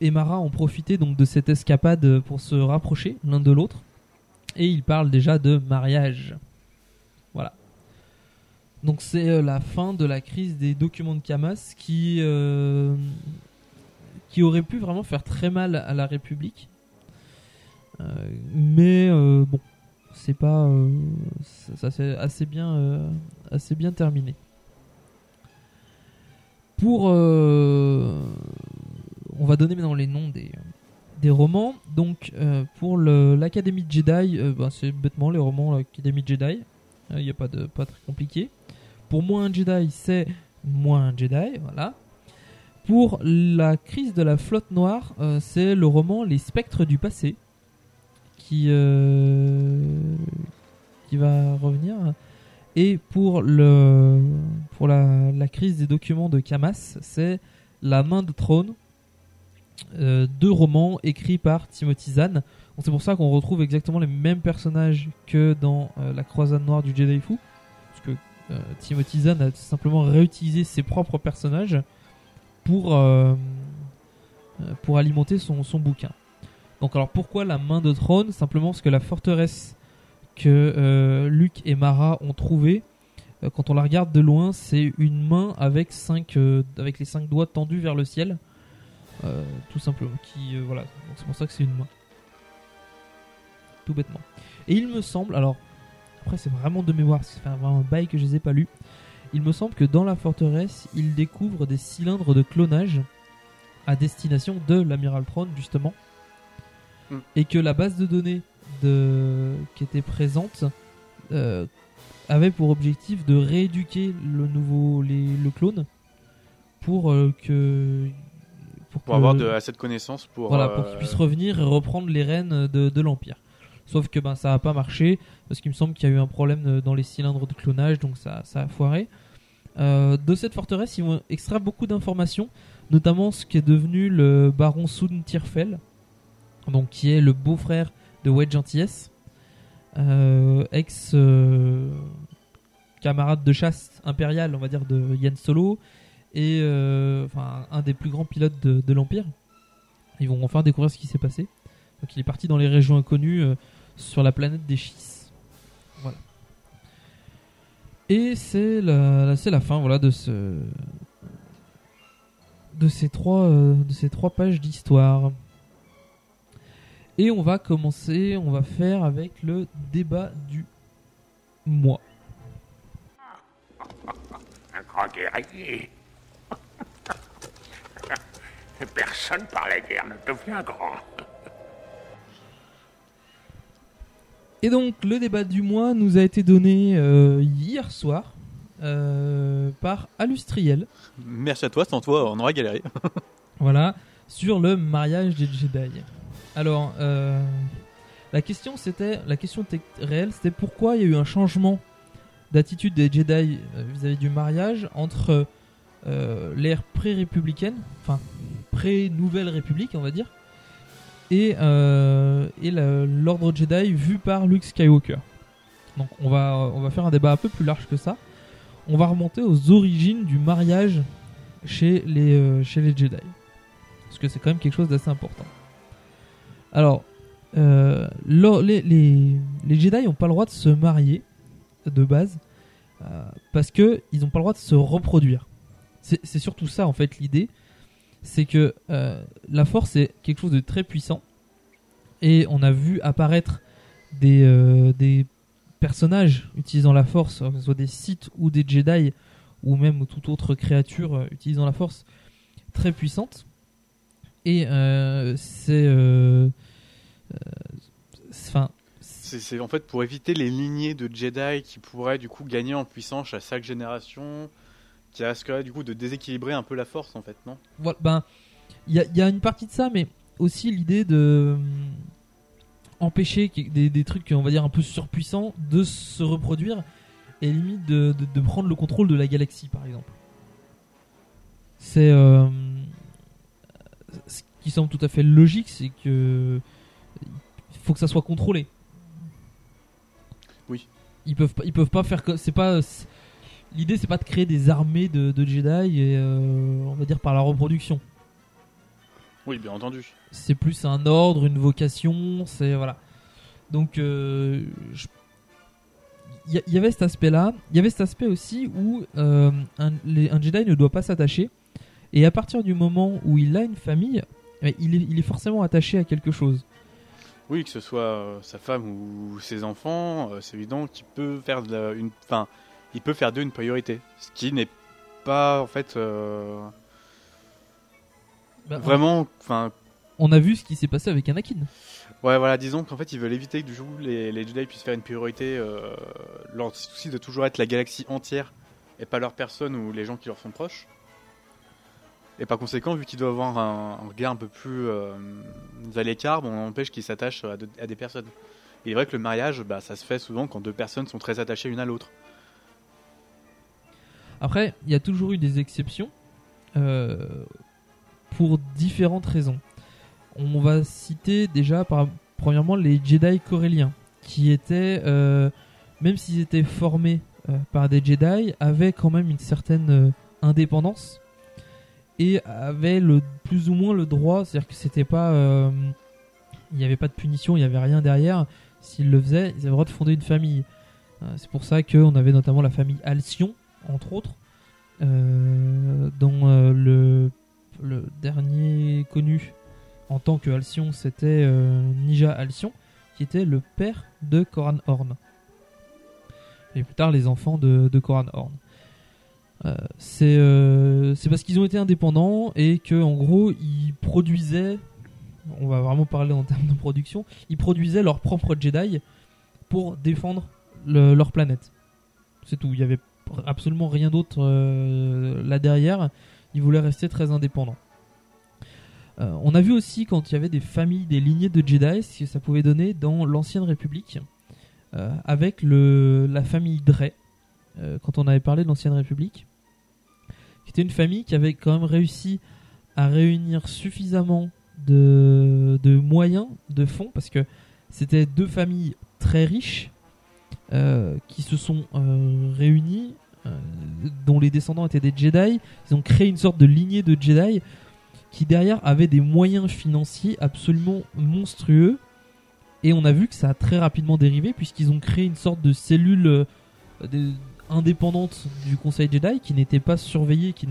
et Mara ont profité donc de cette escapade pour se rapprocher l'un de l'autre, et ils parlent déjà de mariage. Voilà. Donc c'est euh, la fin de la crise des documents de Camas qui euh, aurait pu vraiment faire très mal à la République. Mais bon, c'est pas ça, ça s'est assez bien assez bien terminé. Pour euh, on va donner maintenant les noms des des romans. Donc euh, pour l'Académie Jedi, euh, ben, c'est bêtement les romans l'Académie Jedi. Il n'y a pas de pas très compliqué. Pour moins un Jedi, c'est moins un Jedi, voilà. Pour la crise de la flotte noire, c'est le roman Les spectres du passé qui qui va revenir. Et pour le pour la, la crise des documents de Camas, c'est La main de trône, euh, deux romans écrits par Timothy Zahn. C'est pour ça qu'on retrouve exactement les mêmes personnages que dans euh, La croisade noire du Jedi Fou, parce que euh, Timothy Zahn a simplement réutilisé ses propres personnages pour pour alimenter son, son bouquin. Donc alors pourquoi la main de trône? Simplement parce que la forteresse que euh, Luc et Mara ont trouvée, euh, quand on la regarde de loin, c'est une main avec cinq euh, avec les cinq doigts tendus vers le ciel, tout simplement. Qui voilà, Donc c'est pour ça que c'est une main, tout bêtement. Et il me semble, alors après c'est vraiment de mémoire, fait vraiment un bail que je les ai pas lus. Il me semble que dans la forteresse, il découvre des cylindres de clonage à destination de l'amiral Throne justement, Hmm. et que la base de données de... qui était présente euh, avait pour objectif de rééduquer le nouveau les... le clone pour euh, que Pour que- avoir de, assez de connaissances pour. voilà, euh, pour qu'il puisse revenir et reprendre les rênes de, de l'Empire. Sauf que ben, ça n'a pas marché, parce qu'il me semble qu'il y a eu un problème euh, dans les cylindres de clonage, donc ça, ça a foiré. Euh, de cette forteresse, ils vont extraire beaucoup d'informations, notamment ce qui est devenu le baron Soon Tyrfell, donc qui est le beau-frère de Wedge Antilles, euh, ex euh, camarade de chasse impérial, on va dire, de Yann Solo, et euh, un des plus grands pilotes de, l'Empire. Ils vont enfin découvrir ce qui s'est passé. Donc il est parti dans les régions inconnues sur la planète des. Voilà. Et c'est la, fin voilà de ces trois pages d'histoire. Et on va commencer, on va faire avec le débat du mois. Un grand guerrier. Personne par la guerre ne devient grand. Et donc le débat du mois nous a été donné euh, hier soir euh, par Alustriel. Merci à toi, sans toi, on aurait galéré. Voilà, sur le mariage des Jedi. Alors, euh, la question c'était, la question réelle, c'était pourquoi il y a eu un changement d'attitude des Jedi euh, vis-à-vis du mariage entre euh, l'ère pré-républicaine, enfin pré-nouvelle république, on va dire, et, et l'ordre Jedi vu par Luke Skywalker. Donc on va, on va faire un débat un peu plus large que ça. on va remonter aux origines du mariage chez les, chez les Jedi. Parce que c'est quand même quelque chose d'assez important. Alors, euh, les, Jedi n'ont pas le droit de se marier de base euh, parce que ils n'ont pas le droit de se reproduire. C'est surtout ça en fait l'idée, c'est que euh, la Force est quelque chose de très puissant et on a vu apparaître des, des personnages utilisant la Force, que ce soit des Sith ou des Jedi ou même toute autre créature utilisant la Force très puissante. Et euh, c'est euh, euh, enfin C'est en fait pour éviter les lignées de Jedi qui pourraient du coup gagner en puissance à chaque génération, qui risquerait du coup de déséquilibrer un peu la force en fait, non? Voilà, ben, il y a, il y a une partie de ça, mais aussi l'idée de empêcher des, des trucs, on va dire, un peu surpuissants de se reproduire et limite de, de- de prendre le contrôle de la galaxie, par exemple. C'est. euh, ce qui semble tout à fait logique, c'est que. Faut que ça soit contrôlé. Oui. Ils peuvent pas, ils peuvent pas faire. C'est pas. L'idée, c'est pas de créer des armées de, de Jedi et euh, on va dire par la reproduction. Oui, bien entendu. C'est plus un ordre, une vocation, c'est voilà. Donc, euh, je- il y, avait cet aspect-là. Il y avait cet aspect aussi où euh, un, les- un Jedi ne doit pas s'attacher. Et à partir du moment où il a une famille, eh, il est, il est forcément attaché à quelque chose. Oui, que ce soit euh, sa femme ou ses enfants, euh, c'est évident qu'il peut faire de la- une, enfin, il peut faire d'eux une priorité, ce qui n'est pas en fait euh, Bah, vraiment, enfin, On a vu ce qui s'est passé avec Anakin. ouais, voilà, disons qu'en fait ils veulent éviter que du coup les, les Jedi puissent faire une priorité, leur souci de toujours être la galaxie entière et pas leur personne ou les gens qui leur sont proches. Et par conséquent, vu qu'il doit avoir un, regard un peu plus euh, à l'écart, bon, on empêche qu'ils s'attachent à, de- à des personnes. Il est vrai que le mariage, bah, ça se fait souvent quand deux personnes sont très attachées l'une à l'autre. Après, il y a toujours eu des exceptions euh, pour différentes raisons. On va citer déjà, premièrement, les Jedi coréliens, qui étaient, euh, même s'ils étaient formés par des Jedi, avaient quand même une certaine indépendance et avaient le, plus ou moins le droit, c'est-à-dire que c'était pas. euh, n'y avait pas de punition, il n'y avait rien derrière. S'ils le faisaient, ils avaient le droit de fonder une famille. Euh, C'est pour ça qu'on avait notamment la famille Alcyon, entre autres, euh, dont euh, le, dernier connu en tant que Alcyon, c'était euh, Nija Alcyon, qui était le père de Koran Horn. Et plus tard, les enfants de, de Koran Horn. Euh, c'est euh, c'est parce qu'ils ont été indépendants et que en gros ils produisaient on va vraiment parler en termes de production ils produisaient leur propre Jedi pour défendre le- leur planète. C'est tout. Il y avait absolument rien d'autre euh, là derrière. Ils voulaient rester très indépendants. On a vu aussi quand il y avait des familles des lignées de Jedi ce que ça pouvait donner dans l'ancienne République avec la famille Drey quand on avait parlé de l'ancienne République était une famille qui avait quand même réussi à réunir suffisamment de, moyens, de fonds, parce que c'était deux familles très riches euh, qui se sont euh, réunies, euh, dont les descendants étaient des Jedi. Ils ont créé une sorte de lignée de Jedi qui derrière avait des moyens financiers absolument monstrueux. Et on a vu que ça a très rapidement dérivé puisqu'ils ont créé une sorte de cellule indépendante du Conseil Jedi qui n'était pas surveillée, qui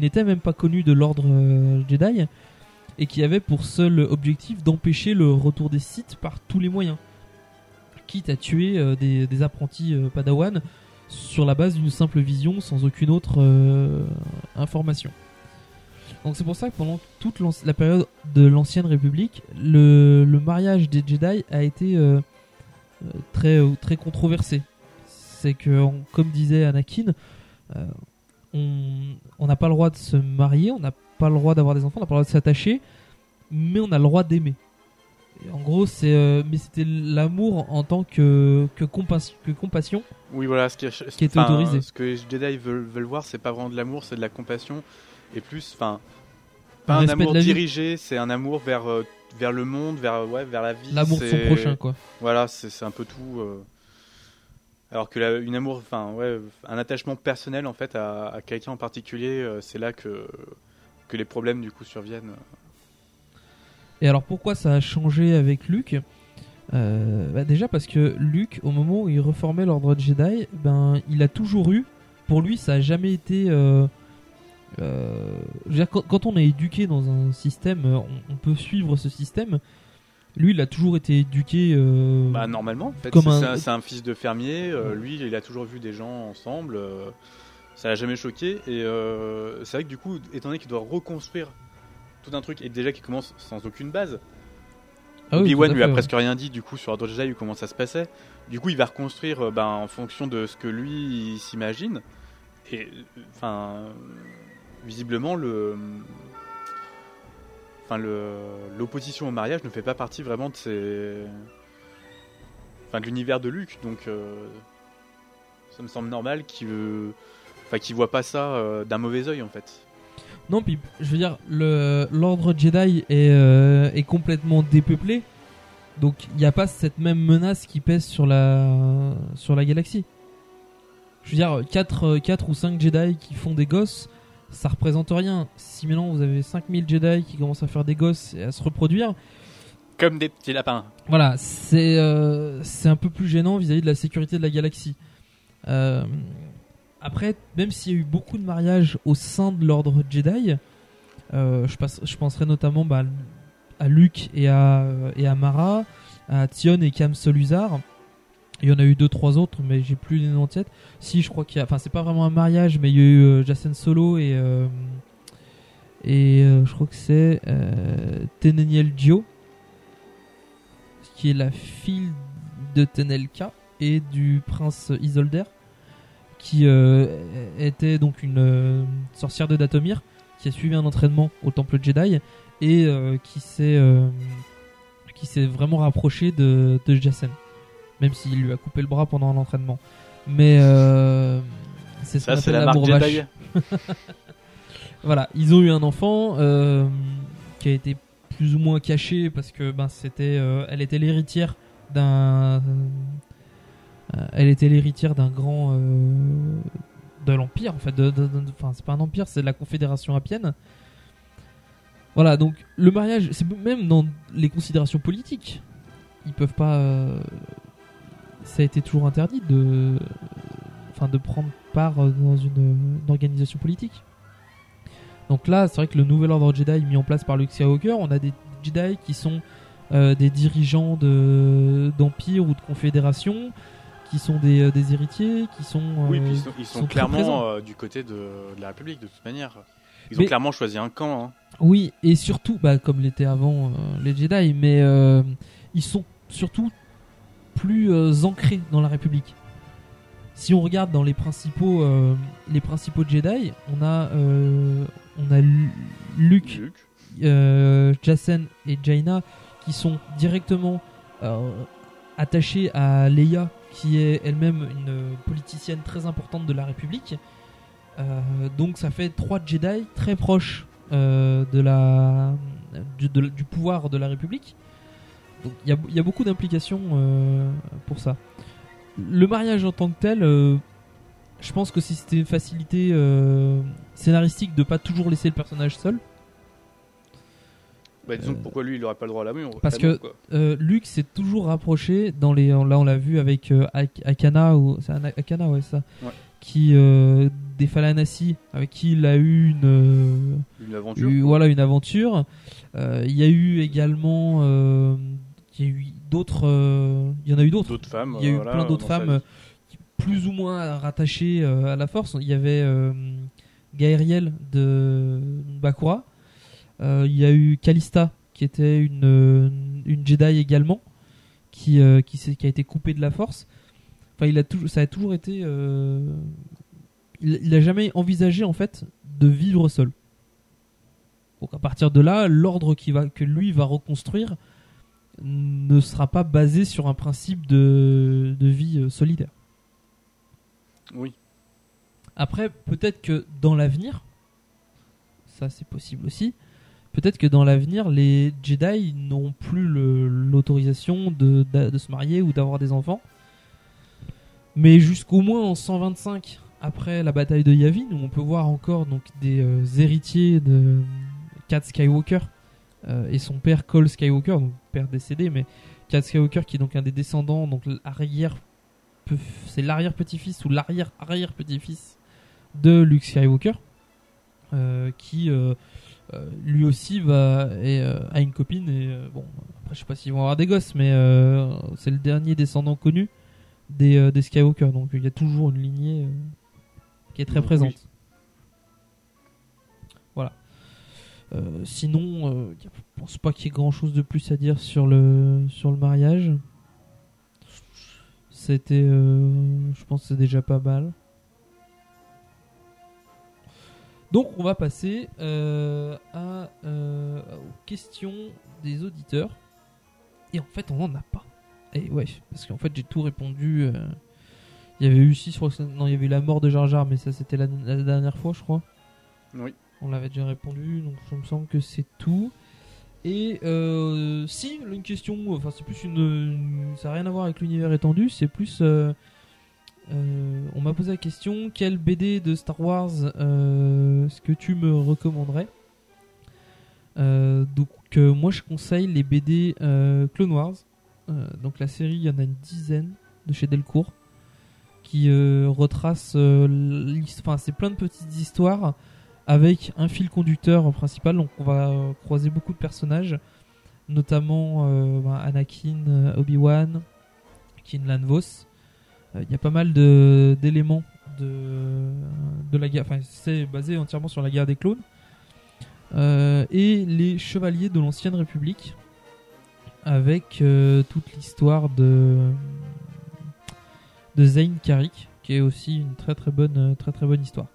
n'était même pas connue de l'ordre euh, Jedi et qui avait pour seul objectif d'empêcher le retour des Sith par tous les moyens, quitte à tuer euh, des, apprentis euh, Padawan sur la base d'une simple vision sans aucune autre information. Donc c'est pour ça que pendant toute la période de l'ancienne République, le, mariage des Jedi a été très controversé. C'est que, on- comme disait Anakin, euh, on n'a pas le droit de se marier, on n'a pas le droit d'avoir des enfants, on n'a pas le droit de s'attacher, mais on a le droit d'aimer. En gros, c'est euh, mais c'était l'amour en tant que que, compas- que compassion. Oui, voilà, ce qui, est, Qui était enfin, autorisé. Ce que les Jedi veulent, veulent voir, c'est pas vraiment de l'amour, c'est de la compassion. Et plus, enfin, pas un, amour dirigé, c'est un amour vers, euh, vers le monde, vers, ouais, vers la vie. L'amour de son prochain, quoi. Voilà, c'est c'est un peu tout. euh. Alors que une amour, enfin un attachement personnel en fait à, quelqu'un en particulier, euh, c'est là que les problèmes du coup surviennent. Et alors pourquoi ça a changé avec Luke? Euh, bah Déjà parce que Luke, au moment où il reformait l'ordre Jedi, ben il a toujours eu, pour lui ça a jamais été... euh, quand, on est éduqué dans un système, on peut suivre ce système. Lui, il a toujours été éduqué. euh, Bah normalement, en fait, comme c'est un- fils de fermier. euh, lui, il a toujours vu des gens ensemble. euh, ça l'a jamais choqué. Et c'est vrai que du coup, étant donné qu'il doit reconstruire tout un truc et déjà qu'il commence sans aucune base. Ah oui, Obi-Wan lui a ouais. presque rien dit du coup sur Ordre Jedi comment ça se passait. Du coup, il va reconstruire ben, en fonction de ce que lui il s'imagine. Et enfin, visiblement le, enfin l'opposition au mariage ne fait pas partie vraiment de de l'univers de Luke. Donc euh, ça me semble normal qu'il, euh, enfin qu'il voit pas ça euh, d'un mauvais œil en fait. Non, puis je veux dire, l'ordre Jedi est, euh, est complètement dépeuplé. Donc il n'y a pas cette même menace qui pèse sur la, sur la galaxie. Je veux dire, 4, 4 ou 5 Jedi qui font des gosses, ça représente rien. Si maintenant vous avez 5000 Jedi qui commencent à faire des gosses et à se reproduire, Comme des petits lapins. voilà, c'est euh, c'est un peu plus gênant vis-à-vis de la sécurité de la galaxie. Euh, après, même s'il y a eu beaucoup de mariages au sein de l'ordre Jedi, euh, je, passe, je penserai notamment bah, à Luke et à, et à Mara, à Tion et Cam Soluzar. Il y en a eu deux trois autres, mais j'ai plus les noms. Si, je crois qu'il y a, enfin, c'est pas vraiment un mariage, mais il y a eu euh, Jacen Solo et euh, et euh, je crois que c'est euh, Teneniel Dio, qui est la fille de Tenelka et du prince Isolder, qui était donc une sorcière de Datomir, qui a suivi un entraînement au temple Jedi et qui s'est qui s'est vraiment rapproché de, de Jacen, même s'il lui a coupé le bras pendant l'entraînement. Mais euh, c'est ce Ça, qu'on appelle la marque. Jedi. voilà, ils ont eu un enfant euh, qui a été plus ou moins caché parce que ben c'était, euh, elle était l'héritière d'un, elle était l'héritière d'un grand de l'empire en fait. De, de- de- enfin, c'est pas un empire, c'est la confédération appienne. Voilà, donc le mariage, c'est même dans les considérations politiques, ils peuvent pas. euh, ça a été toujours interdit de, enfin, de prendre part dans une, une organisation politique. Donc là, c'est vrai que le nouvel ordre Jedi mis en place par Luke Skywalker, on a des Jedi qui sont euh, des dirigeants de d'empire ou de confédération, qui sont des, euh, des héritiers, qui sont Oui, euh, puis ils sont, ils clairement euh, du côté de, de la République de toute manière. Ils ont clairement choisi un camp. hein. Oui, et surtout, bah, comme l'était avant les Jedi, mais ils sont surtout plus euh, ancrés dans la République. Si on regarde dans les principaux, euh, les principaux Jedi, on a, euh, on a Lu- Luke, euh, et Jaina qui sont directement attachés à Leia, qui est elle-même une politicienne très importante de la République. Donc ça fait trois Jedi très proches de la, du, de- du pouvoir de la République. Donc il y a, il y a beaucoup d'implications euh, pour ça. Le mariage en tant que tel, euh, je pense que si c'était une facilité euh, scénaristique de pas toujours laisser le personnage seul. Bah, disons pourquoi lui il aurait pas le droit à l'amour Parce que Luke s'est toujours rapproché dans les. Là, on l'a vu avec Ak- Akana ou c'est Ana- Akana, ouais, ça. Ouais. Qui des Falanassi avec qui il a eu une. Une aventure, eu- voilà, une aventure. Il y a eu également. Il y a eu d'autres. euh, Il y en a eu d'autres. D'autres femmes, Il y a eu voilà, plein d'autres femmes plus ou moins rattachées euh, à la Force. Il y avait euh, Gaeriel de Bakura. Il y a eu Kalista qui était une, une Jedi également qui, qui, qui a été coupée de la Force. Enfin, il a toujours, ça a toujours été. euh, il, il a jamais envisagé en fait de vivre seul. Donc à partir de là, l'ordre qui va que lui va reconstruire ne sera pas basé sur un principe de, de vie euh, solidaire. Oui. Après, peut-être que dans l'avenir, ça c'est possible aussi, peut-être que dans l'avenir, les Jedi n'auront plus l'autorisation de, se marier ou d'avoir des enfants. Mais jusqu'au moins en 125 après la bataille de Yavin, où on peut voir encore donc des euh, héritiers de Kat Skywalker et son père Cole Skywalker, donc père décédé, mais Kat Skywalker qui est donc un des descendants, donc l'arrière, c'est l'arrière petit-fils ou l'arrière arrière petit-fils de Luke Skywalker, euh, qui lui aussi va et, a une copine et bon après je sais pas s'ils vont avoir des gosses, mais c'est le dernier descendant connu des, des Skywalker, donc il y a toujours une lignée qui est très présente. Euh, sinon, euh, je pense pas qu'il y ait grand chose de plus à dire sur le, sur le mariage. C'était. Euh, je pense que c'est déjà pas mal. Donc, on va passer aux questions des auditeurs. Et en fait, on n'en a pas. Et ouais, parce qu'en fait, j'ai tout répondu. Il y avait eu aussi, non, il y avait eu la mort de Jar Jar, mais ça c'était la, dernière fois, je crois. Oui. On l'avait déjà répondu, donc je me semble que c'est tout. Et euh, si, une question, enfin c'est plus une, ça n'a rien à voir avec l'univers étendu, c'est plus, euh, euh, on m'a posé la question, quel BD de Star Wars est-ce que tu me recommanderais? Donc moi je conseille les BD Clone Wars. donc la série, il y en a une dizaine de chez Delcourt qui retrace enfin c'est plein de petites histoires avec un fil conducteur principal. Donc on va euh, croiser beaucoup de personnages notamment ben, Anakin Obi-Wan Kinlan Vos. Il y a pas mal d'éléments de, la guerre. Enfin c'est basé entièrement sur la guerre des clones. Et les chevaliers de l'ancienne république avec toute l'histoire de de Zane Carrick, qui est aussi une très très bonne, euh, très très bonne histoire.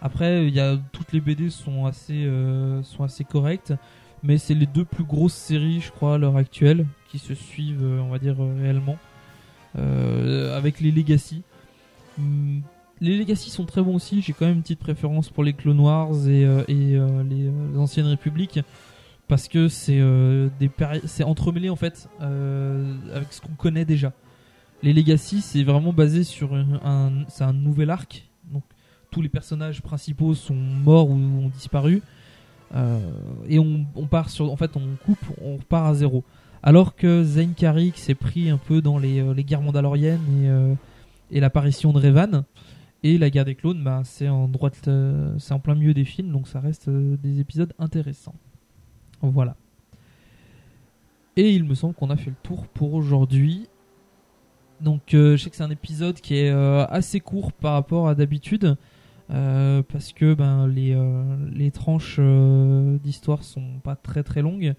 Après, toutes les BD sont assez, euh, sont assez correctes, mais c'est les deux plus grosses séries, je crois, à l'heure actuelle, qui se suivent, euh, on va dire, réellement, avec les Legacy. Hmm, les Legacy sont très bons aussi, j'ai quand même une petite préférence pour les Clone Wars et, les, Anciennes Républiques, parce que c'est entremêlé en fait avec ce qu'on connaît déjà. Les Legacy, c'est vraiment basé sur un, c'est un nouvel arc. Donc tous les personnages principaux sont morts ou ont disparu. Euh, et on, part sur, en fait, on coupe, on repart à zéro. Alors que Zane Carrick s'est pris un peu dans les, euh, guerres mandaloriennes et, euh, et l'apparition de Revan. Et la guerre des clones, bah, c'est en droite, c'est en plein milieu des films, donc ça reste des épisodes intéressants. Voilà. Et il me semble qu'on a fait le tour pour aujourd'hui. Donc je sais que c'est un épisode qui est assez court par rapport à d'habitude. Euh, parce que ben, les, les tranches d'histoire sont pas très très longues.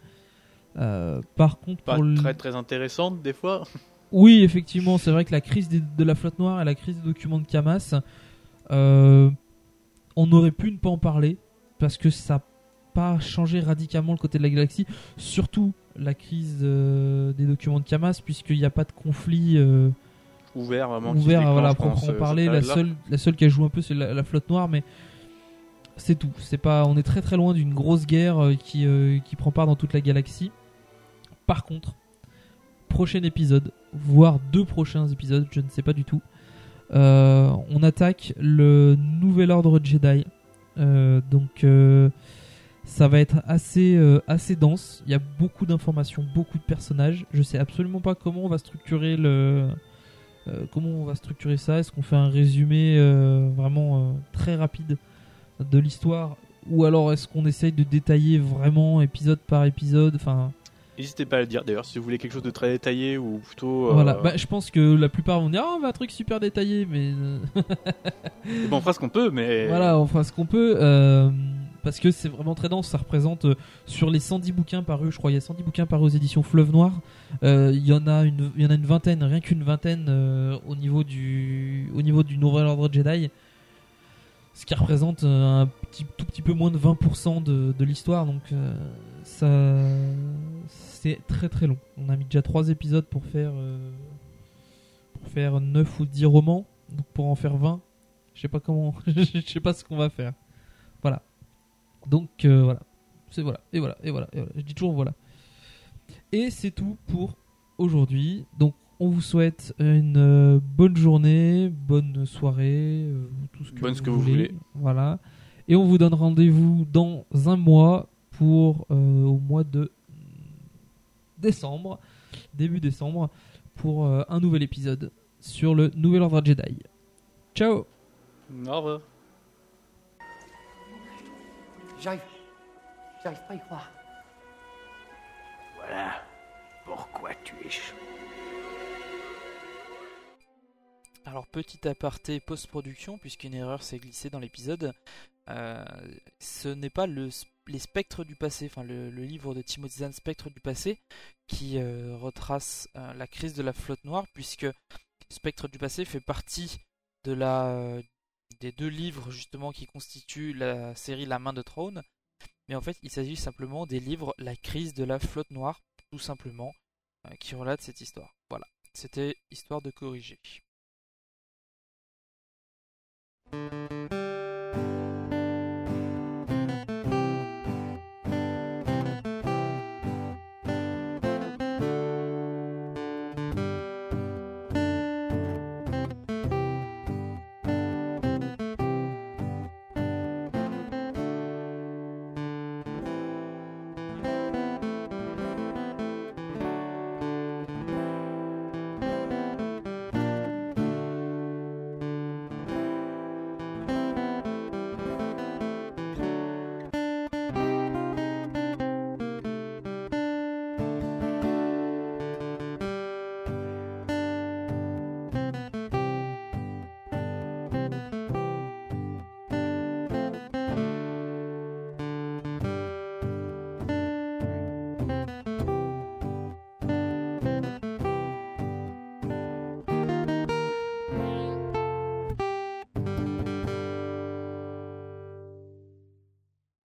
par contre, pas très très intéressantes des fois. Oui, effectivement, c'est vrai que la crise de la flotte noire et la crise des documents de Camas, on aurait pu ne pas en parler parce que ça n'a pas changé radicalement le côté de la galaxie. Surtout la crise euh, des documents de Camas, puisqu'il n'y a pas de conflit euh, ouvert, vraiment, ouvert voilà, proprement parler. La seule, la seule qui a joué un peu, c'est la, flotte noire, mais c'est tout. C'est pas, on est très très loin d'une grosse guerre euh, qui, qui prend part dans toute la galaxie. Par contre, prochain épisode, voire deux prochains épisodes, je ne sais pas du tout. on attaque le nouvel ordre Jedi. donc ça va être assez, euh, assez dense. Il y a beaucoup d'informations, beaucoup de personnages. Je sais absolument pas comment on va structurer le. Euh, comment on va structurer ça? Est-ce qu'on fait un résumé euh, vraiment très rapide de l'histoire? Ou alors est-ce qu'on essaye de détailler vraiment épisode par épisode? Enfin. N'hésitez pas à le dire d'ailleurs si vous voulez quelque chose de très détaillé ou plutôt. Voilà, bah, je pense que la plupart vont dire Ah, va un truc super détaillé, mais. bon, on fera ce qu'on peut, mais. Voilà, on fera ce qu'on peut parce que c'est vraiment très dense. Ça représente euh, sur les 110 bouquins parus, je crois, il y a 110 bouquins parus aux éditions Fleuve Noir. Euh, il y en a une, y en a une vingtaine, rien qu'une vingtaine euh, au niveau du, au niveau du Nouvel Ordre Jedi, ce qui représente un petit, tout petit peu moins de 20% de, de l'histoire. Donc ça, c'est très très long. On a mis déjà 3 épisodes pour faire, pour faire 9 ou 10 romans, donc pour en faire 20. Je sais pas comment, je sais pas ce qu'on va faire. Donc euh, voilà. C'est voilà. Et voilà. Et voilà. Et voilà. Je dis toujours voilà. Et c'est tout pour aujourd'hui. Donc on vous souhaite une euh, bonne journée, bonne soirée, euh, tout ce que, Bonne vous, ce que vous voulez. voulez. Voilà. Et on vous donne rendez-vous dans un mois pour euh, au mois de décembre, début décembre, pour euh, un nouvel épisode sur le Nouvel Ordre Jedi. Ciao Au revoir. J'arrive. J'arrive pas à y croire. Voilà pourquoi tu es chaud. Alors petit aparté post-production, puisqu'une erreur s'est glissée dans l'épisode, euh, ce n'est pas le, les spectres du passé, enfin le, le livre de Timothy Zahn, Spectres du passé, qui euh, retrace euh, la crise de la flotte noire, puisque Spectre du passé fait partie de la, euh, des deux livres justement qui constituent la série La main de trône, mais en fait il s'agit simplement des livres La crise de la flotte noire, tout simplement, euh, qui relate cette histoire. Voilà, c'était histoire de corriger.